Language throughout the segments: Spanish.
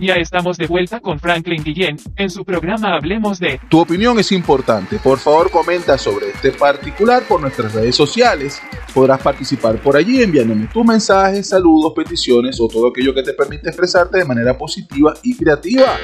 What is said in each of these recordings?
Ya estamos de vuelta con Franklin Guillén en su programa Hablemos de. Tu opinión es importante. Por favor, comenta sobre este particular por nuestras redes sociales. Podrás participar por allí enviándome tus mensajes, saludos, peticiones o todo aquello que te permite expresarte de manera positiva y creativa.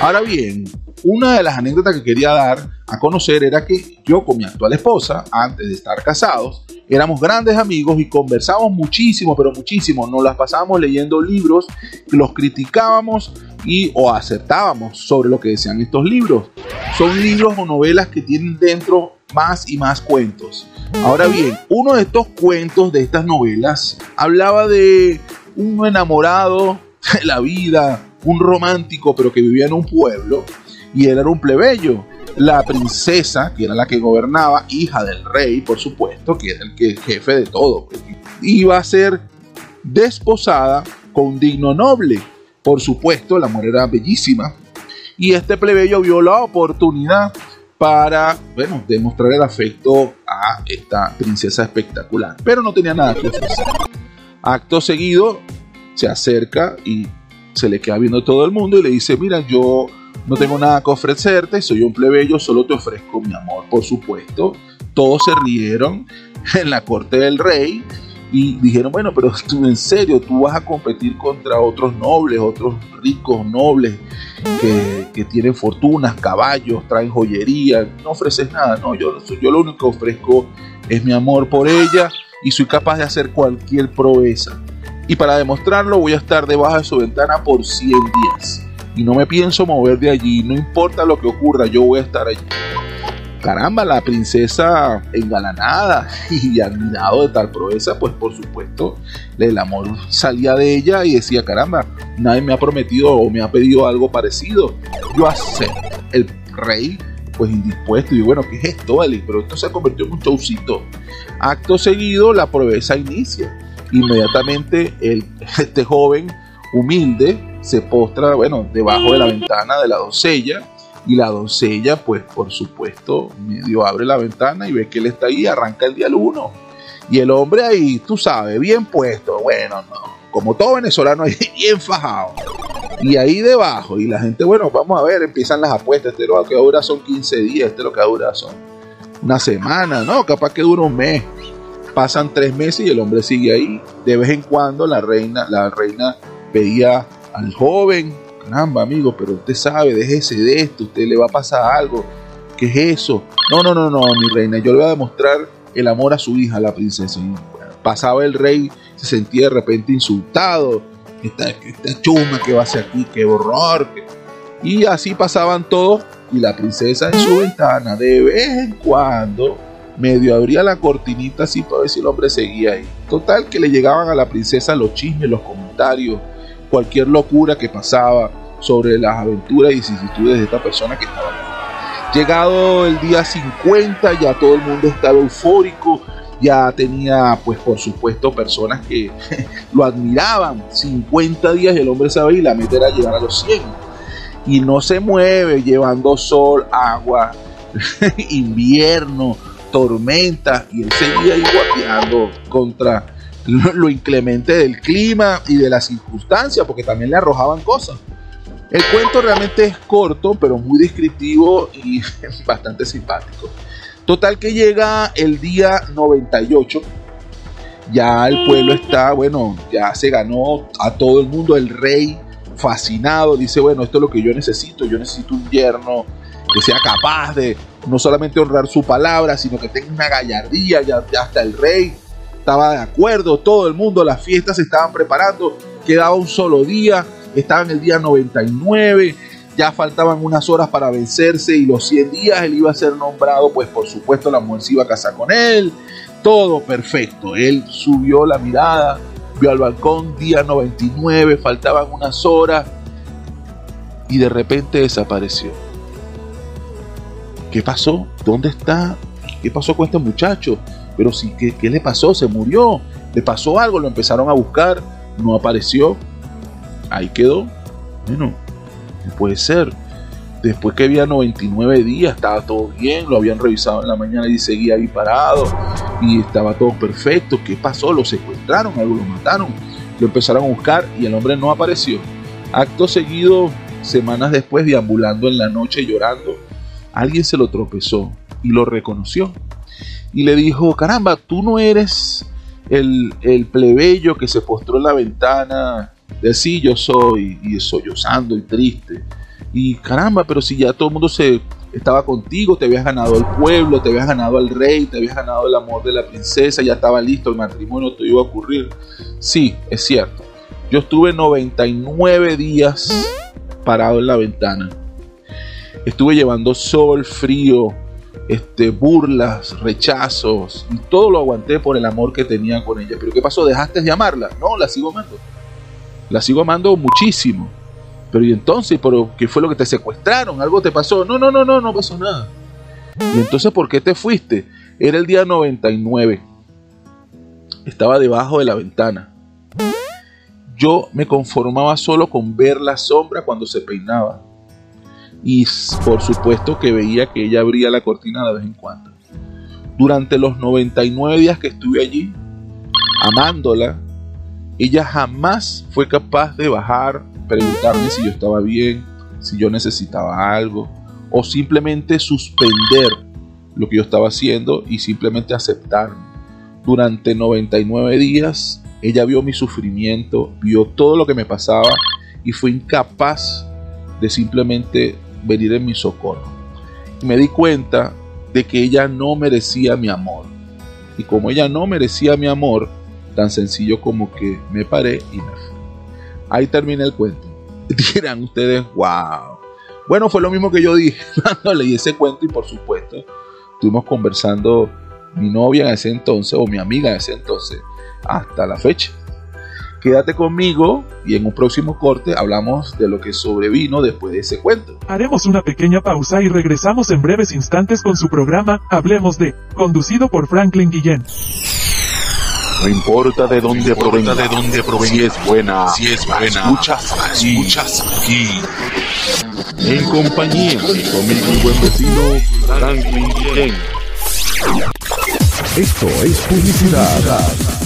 Ahora bien, una de las anécdotas que quería dar a conocer era que yo con mi actual esposa, antes de estar casados, éramos grandes amigos y conversábamos muchísimo, pero muchísimo. Nos las pasábamos leyendo libros, los criticábamos y o acertábamos sobre lo que decían estos libros. Son libros o novelas que tienen dentro más y más cuentos. Ahora bien, uno de estos cuentos de estas novelas hablaba de un enamorado de la vida, un romántico, pero que vivía en un pueblo y él era un plebeyo. La princesa, que era la que gobernaba, hija del rey, por supuesto, que era el, que, jefe de todo, pues, iba a ser desposada con un digno noble. Por supuesto, la mujer era bellísima. Y este plebeyo vio la oportunidad para, bueno, demostrar el afecto a esta princesa espectacular. Pero no tenía nada que ofrecer. Acto seguido, se acerca y se le queda viendo todo el mundo y le dice, mira, yo no tengo nada que ofrecerte, soy un plebeyo, solo te ofrezco mi amor, por supuesto. Todos se rieron en la corte del rey y dijeron, bueno, pero tú en serio, tú vas a competir contra otros nobles, otros ricos nobles que, que tienen fortunas, caballos, traen joyería, no ofreces nada, no, yo, yo lo único que ofrezco es mi amor por ella y soy capaz de hacer cualquier proeza. Y para demostrarlo voy a estar debajo de su ventana por 100 días y no me pienso mover de allí, no importa lo que ocurra, yo voy a estar allí. Caramba, la princesa engalanada y admirado de tal proeza, pues por supuesto el amor salía de ella y decía, caramba, nadie me ha prometido o me ha pedido algo parecido, yo acepto. El rey pues indispuesto y bueno, ¿qué es esto, vale? Pero esto se convirtió en un showcito. Acto seguido, la proeza inicia. Inmediatamente el, este joven humilde se postra, bueno, debajo de la ventana de la doncella y la doncella, pues por supuesto, medio abre la ventana y ve que él está ahí, arranca el día 1. Y el hombre ahí, tú sabes, bien puesto, bueno, no, como todo venezolano bien fajado. Y ahí debajo, y la gente, bueno, vamos a ver, empiezan las apuestas, este lo que dura son 15 días, este lo que dura son una semana, no, capaz que dura un mes. Pasan tres meses y el hombre sigue ahí. De vez en cuando la reina, la reina pedía al joven, caramba amigo, pero usted sabe, déjese de esto, usted le va a pasar algo, ¿qué es eso? No, no, no, no, mi reina, yo le voy a demostrar el amor a su hija, la princesa. pasaba el rey, se sentía de repente insultado, esta, esta chuma que va a hacer aquí, qué horror. Y así pasaban todos y la princesa en su ventana de vez en cuando medio abría la cortinita así para ver si el hombre seguía ahí. Total que le llegaban a la princesa los chismes, los comentarios, cualquier locura que pasaba sobre las aventuras y vicisitudes de esta persona que estaba ahí. Llegado el día 50, ya todo el mundo estaba eufórico, ya tenía, pues por supuesto, personas que lo admiraban. 50 días el hombre sabe y la meta era llegar a los 100. Y no se mueve llevando sol, agua, invierno, tormenta, y él seguía ahí guateando contra lo inclemente del clima y de las circunstancias, porque también le arrojaban cosas. El cuento realmente es corto, pero muy descriptivo y bastante simpático. Total que llega el día 98. Ya el pueblo está, bueno, ya se ganó a todo el mundo. El rey fascinado dice, bueno, esto es lo que yo necesito. Yo necesito un yerno que sea capaz de no solamente honrar su palabra, sino que tenga una gallardía. Ya, ya hasta el rey estaba de acuerdo, todo el mundo, las fiestas se estaban preparando, quedaba un solo día, estaba en el día 99, ya faltaban unas horas para vencerse y los 100 días él iba a ser nombrado, pues por supuesto la mujer se iba a casar con él, todo perfecto, él subió la mirada, vio al balcón, día 99, faltaban unas horas y de repente desapareció. ¿Qué pasó? ¿Dónde está? ¿Qué pasó con este muchacho? Pero sí, ¿qué, ¿qué le pasó? ¿Se murió? ¿Le pasó algo? Lo empezaron a buscar, no apareció. Ahí quedó. Bueno, no puede ser. Después que había 99 días, estaba todo bien, lo habían revisado en la mañana y seguía ahí parado y estaba todo perfecto. ¿Qué pasó? Lo secuestraron, algo lo mataron. Lo empezaron a buscar y el hombre no apareció. Acto seguido, semanas después, deambulando en la noche llorando, alguien se lo tropezó y lo reconoció. Y le dijo, caramba, tú no eres el, el plebeyo que se postró en la ventana de sí, yo soy, y sollozando y triste. Y caramba, pero si ya todo el mundo se estaba contigo, te habías ganado el pueblo, te habías ganado al rey, te habías ganado el amor de la princesa, ya estaba listo, el matrimonio te iba a ocurrir. Sí, es cierto. Yo estuve 99 días parado en la ventana. Estuve llevando sol, frío, este, burlas, rechazos, y todo lo aguanté por el amor que tenía con ella. Pero ¿qué pasó? ¿Dejaste de amarla? No, la sigo amando. La sigo amando muchísimo. Pero y entonces, ¿pero ¿qué fue lo que te secuestraron? ¿Algo te pasó? No, no, no, no, no pasó nada. Y entonces, ¿por qué te fuiste? Era el día 99. Estaba debajo de la ventana. Yo me conformaba solo con ver la sombra cuando se peinaba. Y por supuesto que veía que ella abría la cortina de vez en cuando. Durante los 99 días que estuve allí, amándola, ella jamás fue capaz de bajar, preguntarme si yo estaba bien, si yo necesitaba algo, o simplemente suspender lo que yo estaba haciendo y simplemente aceptarme. Durante 99 días, ella vio mi sufrimiento, vio todo lo que me pasaba y fue incapaz de simplemente venir en mi socorro. Y me di cuenta de que ella no merecía mi amor. Y como ella no merecía mi amor, Tan sencillo como que me paré y me fui. Ahí termina el cuento. Dirán ustedes, wow. Bueno, fue lo mismo que yo dije cuando leí ese cuento y por supuesto estuvimos conversando mi novia en ese entonces o mi amiga en ese entonces hasta la fecha. Quédate conmigo y en un próximo corte hablamos de lo que sobrevino después de ese cuento. Haremos una pequeña pausa y regresamos en breves instantes con su programa Hablemos de, conducido por Franklin Guillén. No importa de dónde provenga, de dónde provenga, si es buena, si es buena, escuchas aquí, escuchas aquí. En compañía con mi buen vecino Franklin Ken. Esto es publicidad.